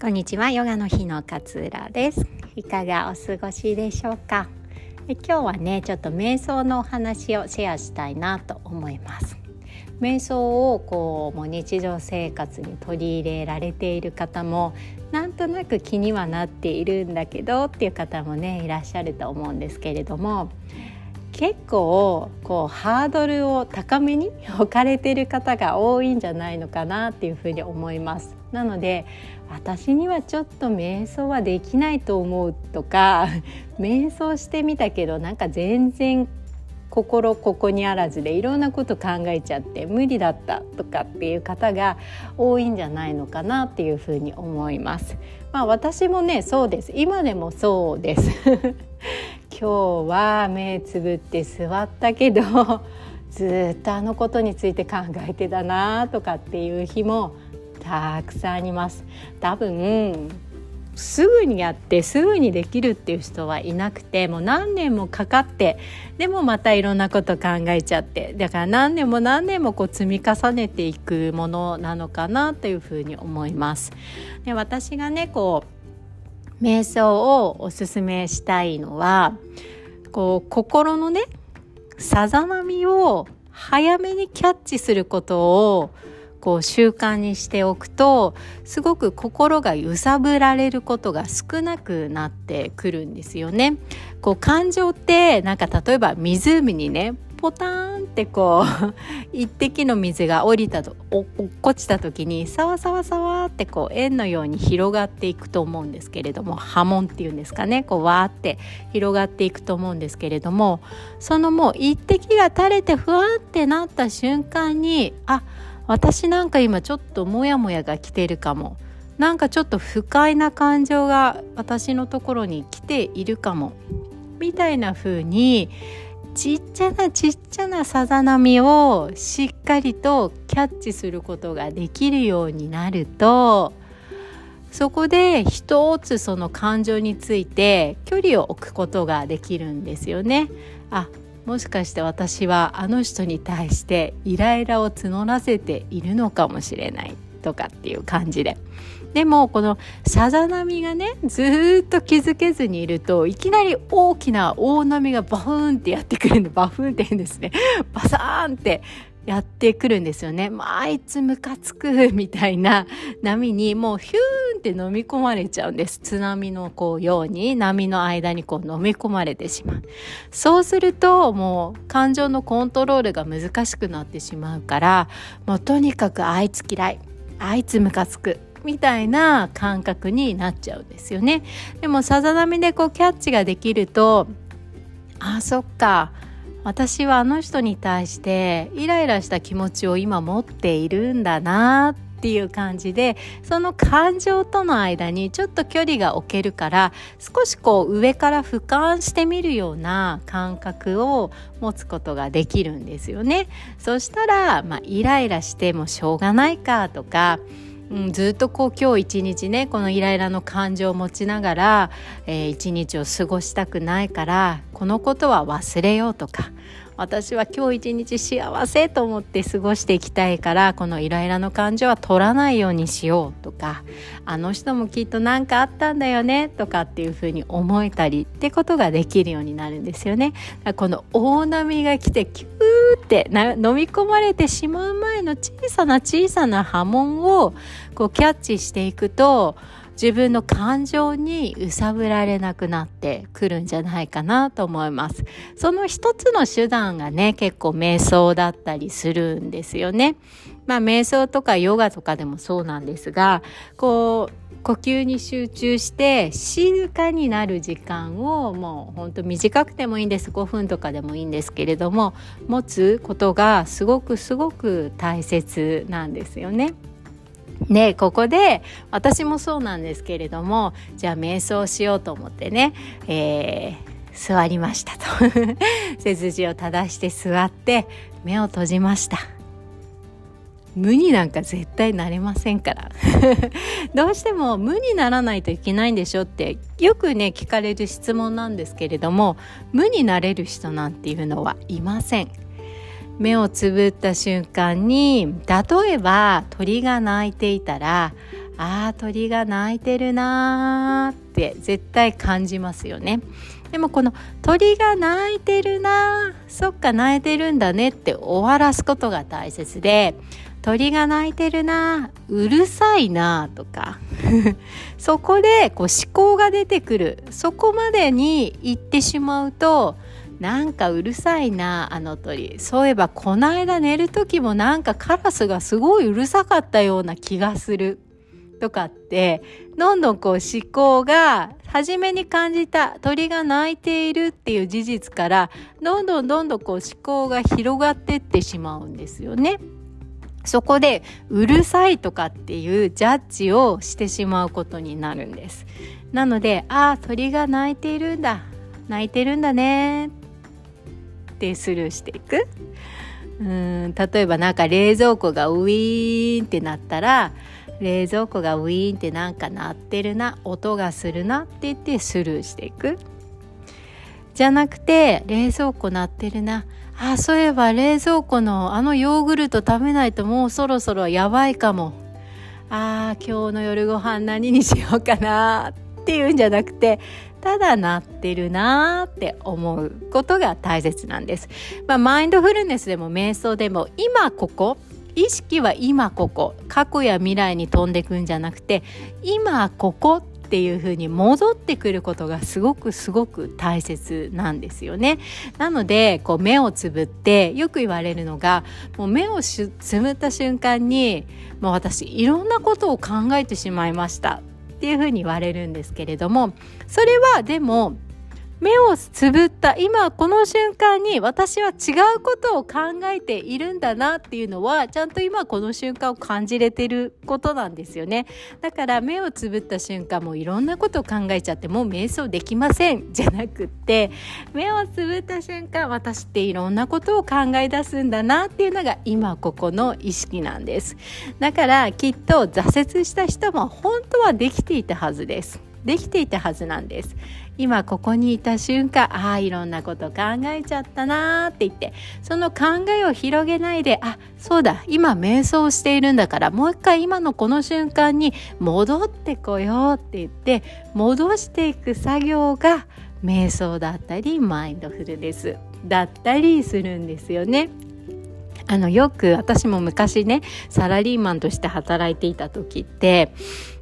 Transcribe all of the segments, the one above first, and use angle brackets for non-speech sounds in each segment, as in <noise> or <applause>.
こんにちは。ヨガの日の勝浦です。いかがお過ごしでしょうか？今日はねちょっと瞑想のお話をシェアしたいなと思います。瞑想をこうもう日常生活に取り入れられている方もなんとなく気にはなっているんだけどっていう方もねいらっしゃると思うんですけれども結構こうハードルを高めに置かれている方が多いんじゃないのかなっていうふうに思います。なので私にはちょっと瞑想はできないと思うとか <laughs> 瞑想してみたけどなんか全然心ここにあらずでいろんなこと考えちゃって無理だったとかっていう方が多いんじゃないのかなっていうふうに思います。まあ私もねそうです今でもそうです <laughs> 今日は目つぶって座ったけどずっとあのことについて考えてたなとかっていう日もたくさんあります多分すぐにやってすぐにできるっていう人はいなくてもう何年もかかってでもまたいろんなこと考えちゃってだから何年も何年もこう積み重ねていくものなのかなというふうに思います。で私がねこう瞑想をおすすめしたいのはこう心のねさざ波を早めにキャッチすることをこう習慣にしておくとすごく心が揺さぶられることが少なくなってくるんですよね。こう感情ってなんか例えば湖にねポターンってこう <laughs> 一滴の水が降りたと落っこちた時にサワサワサワってこう円のように広がっていくと思うんですけれども波紋っていうんですかねこうわーって広がっていくと思うんですけれどもそのもう一滴が垂れてふわってなった瞬間にあっ私なんか今ちょっとモヤモヤが来てるかもなんかちょっと不快な感情が私のところに来ているかもみたいな風にちっちゃなちっちゃなさざ波をしっかりとキャッチすることができるようになるとそこで一つその感情について距離を置くことができるんですよね。あもしかして私はあの人に対してイライラを募らせているのかもしれないとかっていう感じで。でもこのさざ波がねずっと気づけずにいるといきなり大きな大波がバフーンってやってくるんでバフーンって言うんですね。バサーンってやってくるんですよね。まあ、あいつムカつくみたいな <laughs> 波にもうヒューンって飲み込まれちゃうんです。津波のこうように波の間にこう飲み込まれてしまう。そうするともう感情のコントロールが難しくなってしまうからもうとにかくあいつ嫌い。あいつムカつく。みたいな感覚になっちゃうんですよね。でもさざ波でこうキャッチができるとあそっか私はあの人に対してイライラした気持ちを今持っているんだなっていう感じでその感情との間にちょっと距離が置けるから少しこう上から俯瞰してみるような感覚を持つことができるんですよね。そしたら、まあ、イライラしてもしょうがないかとかうん、ずっとこう今日一日ねこのイライラの感情を持ちながら、えー、一日を過ごしたくないからこのことは忘れようとか私は今日一日幸せと思って過ごしていきたいからこのイライラの感情は取らないようにしようとかあの人もきっと何かあったんだよねとかっていうふうに思えたりってことができるようになるんですよね。この大波が来てって飲み込まれてしまう前の小さな小さな波紋をこうキャッチしていくと自分の感情に揺さぶられなくなってくるんじゃないかなと思います。その一つの手段がね、結構瞑想だったりするんですよね。まあ瞑想とかヨガとかでもそうなんですが、こう、呼吸に集中して静かになる時間をもうほんと短くてもいいんです5分とかでもいいんですけれども持つことがすごくすごく大切なんですよね。でここで私もそうなんですけれどもじゃあ瞑想しようと思ってね、えー、座りましたと。<laughs> 背筋を正して座って目を閉じました。無になんか絶対なれませんから。<laughs> どうしても無にならないといけないんでしょってよくね聞かれる質問なんですけれども無になれる人なんていうのはいません。目をつぶった瞬間に例えば鳥が鳴いていたらあー鳥が鳴いてるなーって絶対感じますよね。でもこの鳥が鳴いてるなそっか鳴いてるんだねって終わらすことが大切で鳥が鳴いてるなうるさいなとか <laughs> そこでこう思考が出てくる。そこまでに行ってしまうとなんかうるさいなあの鳥そういえばこの間寝る時もなんかカラスがすごいうるさかったような気がするとかってどんどんこう思考が初めに感じた鳥が鳴いているっていう事実からどんどんどんどんこう思考が広がってってしまうんですよね。そこでうるさいとかっていうジャッジをしてしまうことになるんです。なので、ああ、鳥が鳴いているんだ。鳴いてるんだねってスルーしていく。うん例えばなんか冷蔵庫がウィーンってなったら冷蔵庫がウィーンってなんか鳴ってるな音がするなって言ってスルーしていく。じゃなくて冷蔵庫鳴ってるな。あそういえば冷蔵庫のあのヨーグルト食べないともうそろそろやばいかも。あー今日の夜ご飯何にしようかなっていうんじゃなくてただなってるなーって思うことが大切なんです。まあ、マインドフルネスでも瞑想でも今ここ意識は今ここ過去や未来に飛んでくんじゃなくて今ここっていう風に戻ってくることがすごくすごく大切なんですよね。なのでこう目をつぶってよく言われるのがもう目をつぶった瞬間にもう私いろんなことを考えてしまいましたっていうふうに言われるんですけれどもそれはでも目をつぶった。今この瞬間に私は違うことを考えているんだなっていうのはちゃんと今この瞬間を感じれてることなんですよね。だから目をつぶった瞬間もいろんなことを考えちゃってもう瞑想できません。じゃなくって目をつぶった瞬間私っていろんなことを考え出すんだなっていうのが今ここの意識なんです。だからきっと挫折した人も本当はできていたはずです。できていたはずなんです。今ここにいた瞬間ああいろんなこと考えちゃったなーって言ってその考えを広げないであそうだ今瞑想しているんだからもう一回今のこの瞬間に戻ってこようって言って戻していく作業が瞑想だったりマインドフルネスだったりするんですよね。あのよく私も昔ねサラリーマンとして働いていた時って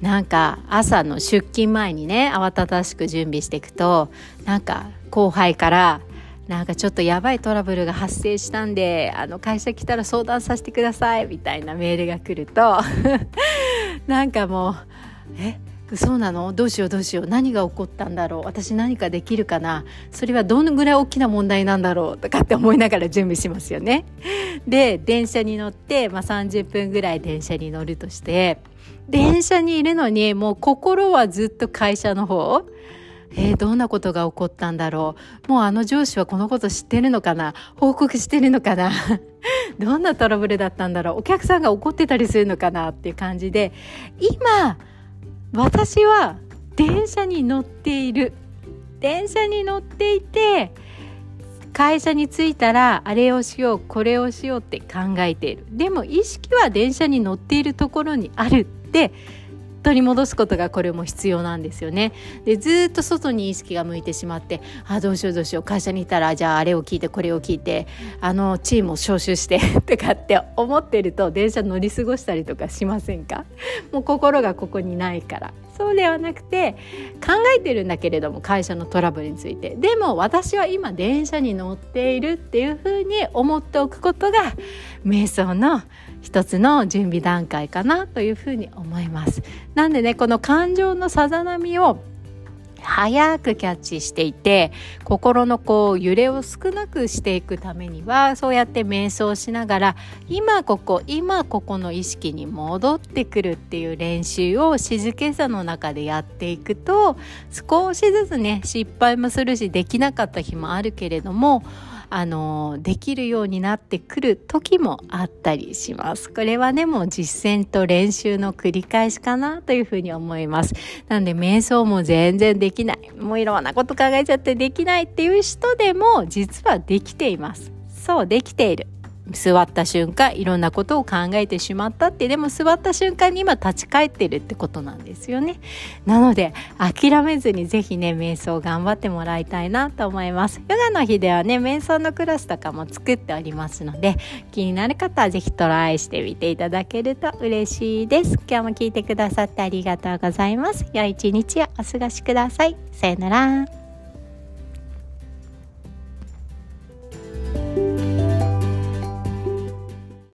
なんか朝の出勤前にね慌ただしく準備していくとなんか後輩からなんかちょっとやばいトラブルが発生したんであの会社来たら相談させてくださいみたいなメールが来ると <laughs> なんかもうえ？そうなの？どうしよう？どうしよう？何が起こったんだろう？私何かできるかな？それはどのぐらい大きな問題なんだろうとかって思いながら準備しますよね。<laughs> で電車に乗って、まあ、30分ぐらい電車に乗るとして電車にいるのにもう心はずっと会社の方えー、どんなことが起こったんだろう？もうあの上司はこのこと知ってるのかな？報告してるのかな？<laughs> どんなトラブルだったんだろう？お客さんが怒ってたりするのかな？っていう感じで今私は電車に乗っている。電車に乗っていて会社に着いたらあれをしようこれをしようって考えている。でも意識は電車に乗っているところにあるって取り戻すことがこれも必要なんですよね。でずっと外に意識が向いてしまってあどうしようどうしよう。会社にいたらじゃああれを聞いてこれを聞いてあのチームを招集して <laughs> とかって思ってると電車乗り過ごしたりとかしませんか？もう心がここにないから。そうではなくて考えてるんだけれども会社のトラブルについてでも私は今電車に乗っているっていうふうに思っておくことが瞑想の一つの準備段階かなというふうに思います。なんでねこの感情のさざ波を早くキャッチしていて心のこう揺れを少なくしていくためにはそうやって瞑想しながら今ここ今ここの意識に戻ってくるっていう練習を静けさの中でやっていくと少しずつね失敗もするしできなかった日もあるけれどもあのできるようになってくる時もあったりします。これはねもう実践と練習の繰り返しかなというふうに思います。なんで瞑想も全然できない。もういろんなこと考えちゃってできないっていう人でも実はできています。そうできている。座った瞬間いろんなことを考えてしまったってでも座った瞬間に今立ち返ってるってことなんですよね。なので諦めずにぜひね瞑想頑張ってもらいたいなと思います。ヨガの日ではね瞑想のクラスとかも作っておりますので気になる方はぜひトライしてみていただけると嬉しいです。今日も聞いてくださってありがとうございます。良い一日をお過ごしください。さよなら。